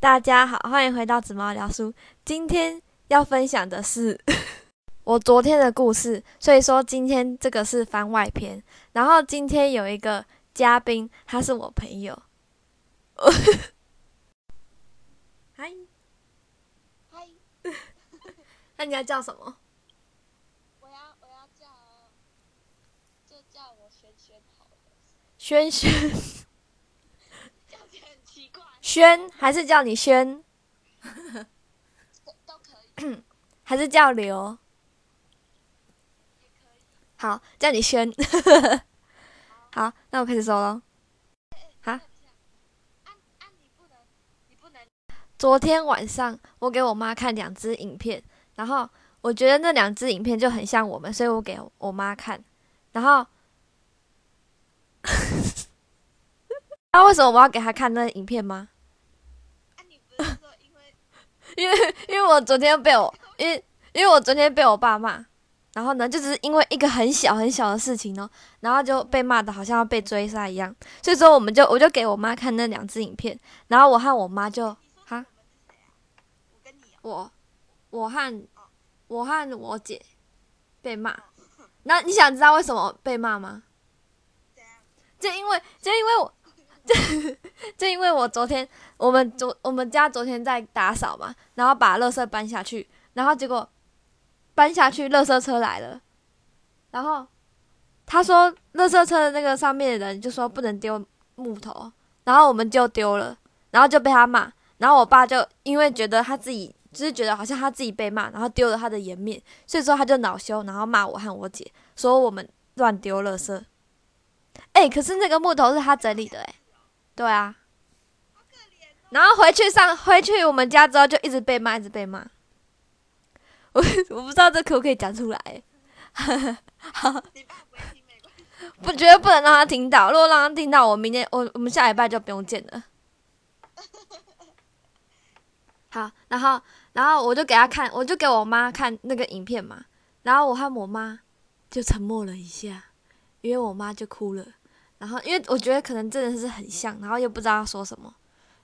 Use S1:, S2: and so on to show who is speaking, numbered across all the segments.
S1: 大家好，欢迎回到紫猫聊书。今天要分享的是 我昨天的故事，所以说今天这个是番外篇。然后今天有一个嘉宾，他是我朋友。嗨，
S2: 嗨，
S1: 那你要叫什么？
S2: 我要我要叫，就叫我轩轩好了。
S1: 轩轩，
S2: 这样子很奇怪，
S1: 轩还是叫你轩，
S2: 都都可以，
S1: 还是叫刘？好，叫你轩。好，那我开始说喽。昨天晚上我给我妈看两支影片，然后我觉得那两支影片就很像我们，所以我给我妈看。然后，那为什么我要给她看那影片吗？
S2: 因为
S1: 因为我昨天被我因为因为我昨天被我爸骂，然后呢，就只是因为一个很小很小的事情哦，然后就被骂的好像要被追杀一样，所以说我们就我就给我妈看那两支影片，然后我和我妈就哈
S2: 我？我，
S1: 和我和我姐被骂。那你想知道为什么被骂吗？就因为就因为我就 就因为我昨天我们昨我们家昨天在打扫嘛，然后把垃圾搬下去，然后结果搬下去，垃圾车来了，然后他说垃圾车的那个上面的人就说不能丢木头，然后我们就丢了，然后就被他骂，然后我爸就因为觉得他自己就是觉得好像他自己被骂，然后丢了他的颜面，所以说他就恼羞，然后骂我和我姐，说我们乱丢垃圾。哎、可是那个木头是他整理的哎、对啊。然后回去上回去我们家之后就一直被骂，一直被骂。我我不知道这可不可以讲出来、
S2: 不会听没关系。
S1: 不觉得不能让他听到，如果让他听到，我明天我我们下礼拜就不用见了。好，然后然后我就给他看，我就给我妈看那个影片嘛，然后我和我妈就沉默了一下，因为我妈就哭了，然后因为我觉得可能真的是很像，然后又不知道说什么，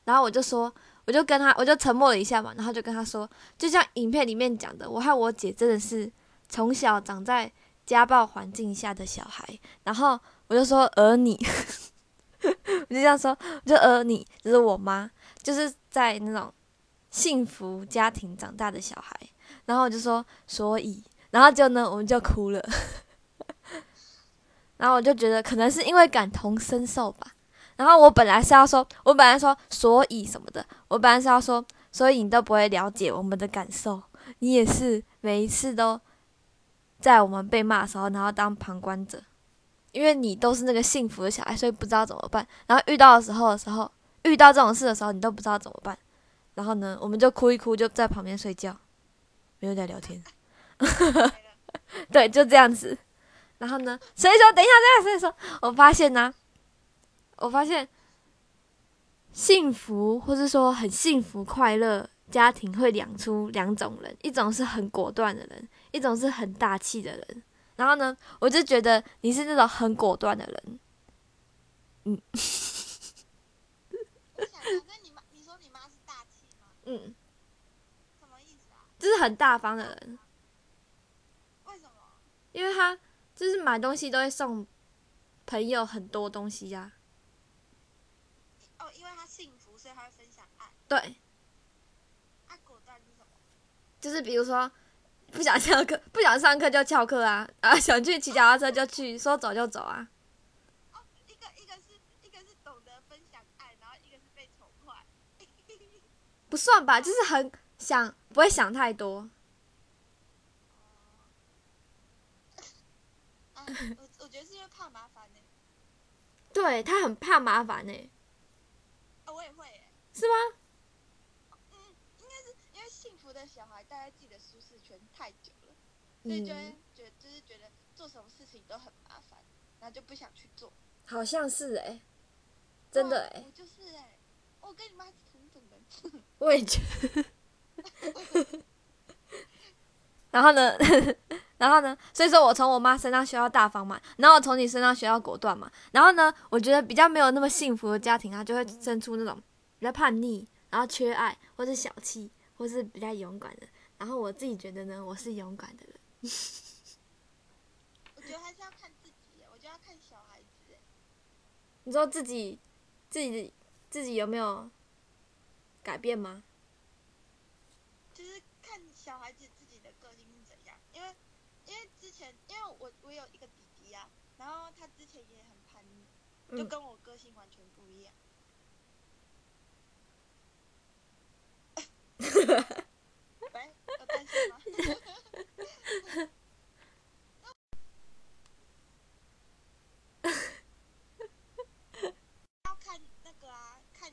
S1: 然后我就说，我就跟他，我就沉默了一下嘛，然后就跟他说，就像影片里面讲的，我和我姐真的是从小长在家暴环境下的小孩，然后我就说而你，我就这样说，就而你，就是我妈，就是在那种幸福家庭长大的小孩，然后我就说所以，然后就呢我们就哭了，然后我就觉得可能是因为感同身受吧，然后我本来是要说，我本来说所以什么的，我本来是要说，所以你都不会了解我们的感受，你也是每一次都在我们被骂的时候，然后当旁观者，因为你都是那个幸福的小孩，所以不知道怎么办。然后遇到的时候的时候，遇到这种事的时候，你都不知道怎么办。然后呢，我们就哭一哭，就在旁边睡觉，没有在聊天。对，就这样子。然后呢，所以说，等一下，等一下，所以说，我发现呢、我发现幸福，或是说很幸福快乐家庭会养出两种人，一种是很果断的人，一种是很大气的人。然后呢，我就觉得你是那种很果断的人，
S2: 我想到，那你妈，你说你妈是大气吗？
S1: 嗯，
S2: 什么意思啊？
S1: 就是很大方的人，
S2: 为什么？
S1: 因为他就是买东西都会送朋友很多东西呀、
S2: 哦，因为他幸福，所以他会分享爱。
S1: 对，
S2: 啊，果断是什么？
S1: 就是比如说不想上课，不想上课就翘课啊，啊想去骑脚踏车就去，说走就走啊。
S2: 哦，一个一个是一个是懂得分享爱，然后一个是被宠坏。
S1: 不算吧，就是很想，不会想太多。
S2: 我我觉得是因为怕麻烦呢、
S1: 对他很怕麻烦呢、
S2: 啊，我也会耶、
S1: 是吗？
S2: 嗯，应该是因为幸福的小孩待在自己的舒适圈太久了，所以就会
S1: 嗯，
S2: 觉得就是觉得做什么事情都很麻烦，然后就不想去做。
S1: 好像是哎、真的哎、
S2: 就是哎、我跟你妈是同种人。
S1: 我也觉得。然后呢，然后呢，所以说我从我妈身上学到大方嘛，然后我从你身上学到果断嘛。然后呢，我觉得比较没有那么幸福的家庭，他就会生出那种比较叛逆，然然后缺爱，或是小气，或是比较勇敢的。然后我自己觉得呢，我是勇敢的人。
S2: 我觉得还是要看自己耶，我觉得要看小孩子耶。
S1: 你说自己自己自己有没有改变吗？
S2: 就是看小孩子自己的个性是怎样，因为因为之前因为我我有一个弟弟啊，然后他之前也很叛逆，就
S1: 嗯
S2: 跟我个性完全不一样。喂，有担心吗？要看那个啊，看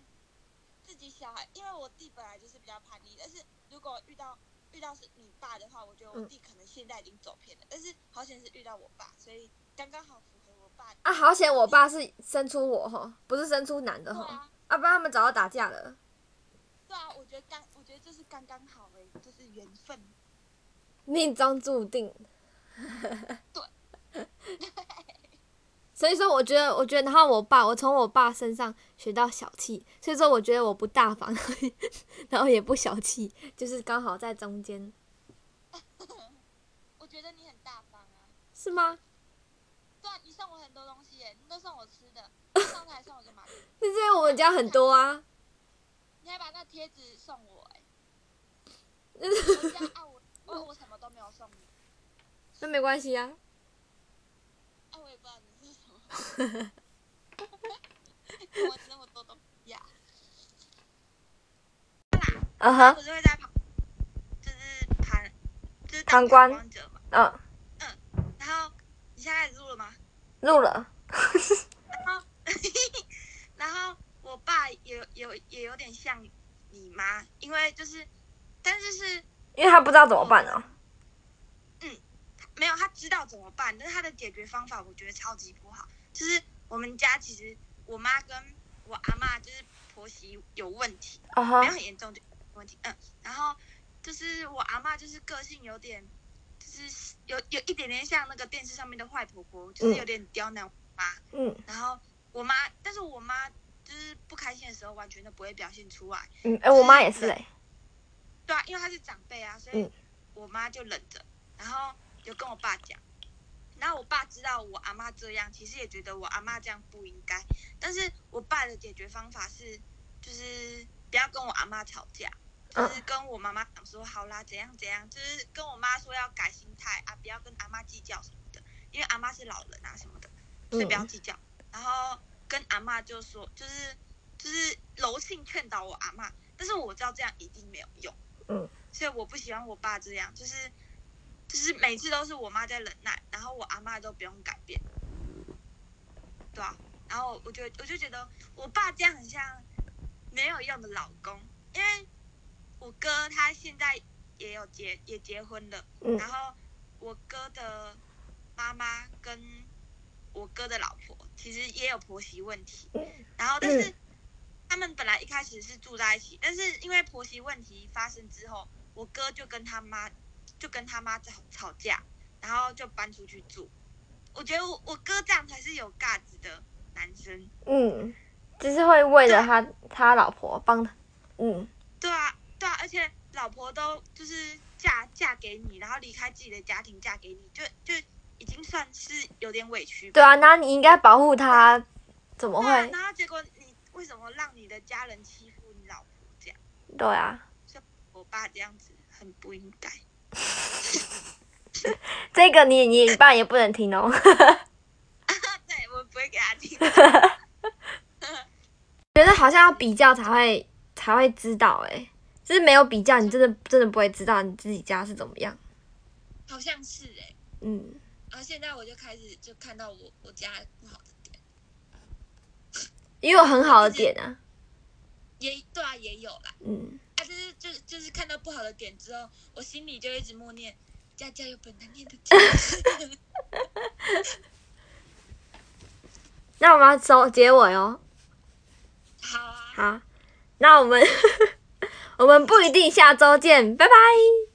S2: 自己小孩，因为我弟本来就是比较叛逆，但是如果遇到遇到是你爸的话，我觉得我
S1: 嗯
S2: 弟可能现在已经走偏了，但是好险是遇到我爸，所以刚刚好符合我爸。
S1: 啊，好险！我爸是生出我哈，不是生出男的哈，
S2: 对啊，
S1: 啊，不然他们早就打架了。
S2: 对啊，我觉得刚，我觉得就是刚刚好诶，就是缘分。
S1: 命中注定。
S2: 对。
S1: 所以说，我觉得，我觉得，然后我爸，我从我爸身上学到小气，所以说，我觉得我不大方，然后也不小气，就是刚好在中间，
S2: 我觉得你很大方啊。
S1: 是吗？
S2: 对啊，你送我很多东西耶，你都送我吃的，上次还送我个马克，
S1: 是因为我们家很多啊，
S2: 你还把那贴纸送我哎。我家啊我我我什么都没有送你，
S1: 那没关系啊。
S2: 啊我也不知道你是什么。我那么多东西呀、
S1: 嗯哼
S2: 我就会在旁，就是旁，就是
S1: 旁观
S2: 观者嘛。
S1: 嗯，
S2: 然后你现在开始录了吗？
S1: 录了。
S2: 然后，然后我爸也有也有点像你妈，因为就是，但是是
S1: 因为他不知道怎么办呢。嗯。
S2: 没有他知道怎么办，但是他的解决方法我觉得超级不好。就是我们家其实我妈跟我阿妈就是婆媳有问题，
S1: 哦哈
S2: 没有，很严重的问题，嗯，然后就是我阿妈就是个性有点，就是有有一点点像那个电视上面的坏婆婆，就是有点刁难我妈。
S1: 嗯。
S2: 然后我妈，但是我妈就是不开心的时候完全都不会表现出来，
S1: 嗯，哎、我妈也是哎、
S2: 对啊，因为她是长辈啊，所以
S1: 嗯。
S2: 我妈就忍着，然后就跟我爸讲，然后我爸知道我阿妈这样，其实也觉得我阿妈这样不应该，但是我爸的解决方法是，就是不要跟我阿妈吵架。就是跟我妈妈讲说，好啦，怎样怎样，就是跟我妈说要改心态啊，不要跟阿妈计较什么的，因为阿妈是老人啊什么的，所以不要计较。然后跟阿妈就说，就是就是柔性劝导我阿妈，但是我知道这样一定没有用，
S1: 嗯，
S2: 所以我不喜欢我爸这样，就是就是每次都是我妈在忍耐，然后我阿妈都不用改变，对啊，然后我就我就觉得我爸这样很像没有用的老公，因为我哥他现在也有结也结婚了，
S1: 嗯。
S2: 然后我哥的妈妈跟我哥的老婆其实也有婆媳问题，然后但是他们本来一开始是住在一起，但是因为婆媳问题发生之后，我哥就跟他妈就跟他妈吵吵架，然后就搬出去住。我觉得我我哥这样才是有价值的男生。
S1: 嗯，就是会为了他他老婆帮他，嗯，
S2: 而且老婆都就是嫁嫁给你，然后离开自己的家庭嫁给你，就就已经算是有点委屈吧。
S1: 对啊，那你应该保护他，怎么会？
S2: 然后结果你为什么让你的家人欺负你老婆这样？
S1: 对啊，像
S2: 我爸这样子很不应该。
S1: 这个你你爸也不能听哦。
S2: 对，我不会给他听。
S1: 觉得好像要比较才会才会知道、欸，就是没有比较，你真的真的不会知道你自己家是怎么样。
S2: 好像是哎、
S1: 嗯，
S2: 然后现在我就开始就看到我我家不好的点，
S1: 也有很好的点啊。
S2: 也对啊也有啦，
S1: 嗯，
S2: 啊就是就就是看到不好的点之后，我心里就一直默念家家有本难念的经。
S1: 那我们要收结尾哦。
S2: 好啊。
S1: 好，那我们我们不一定下周见，拜拜。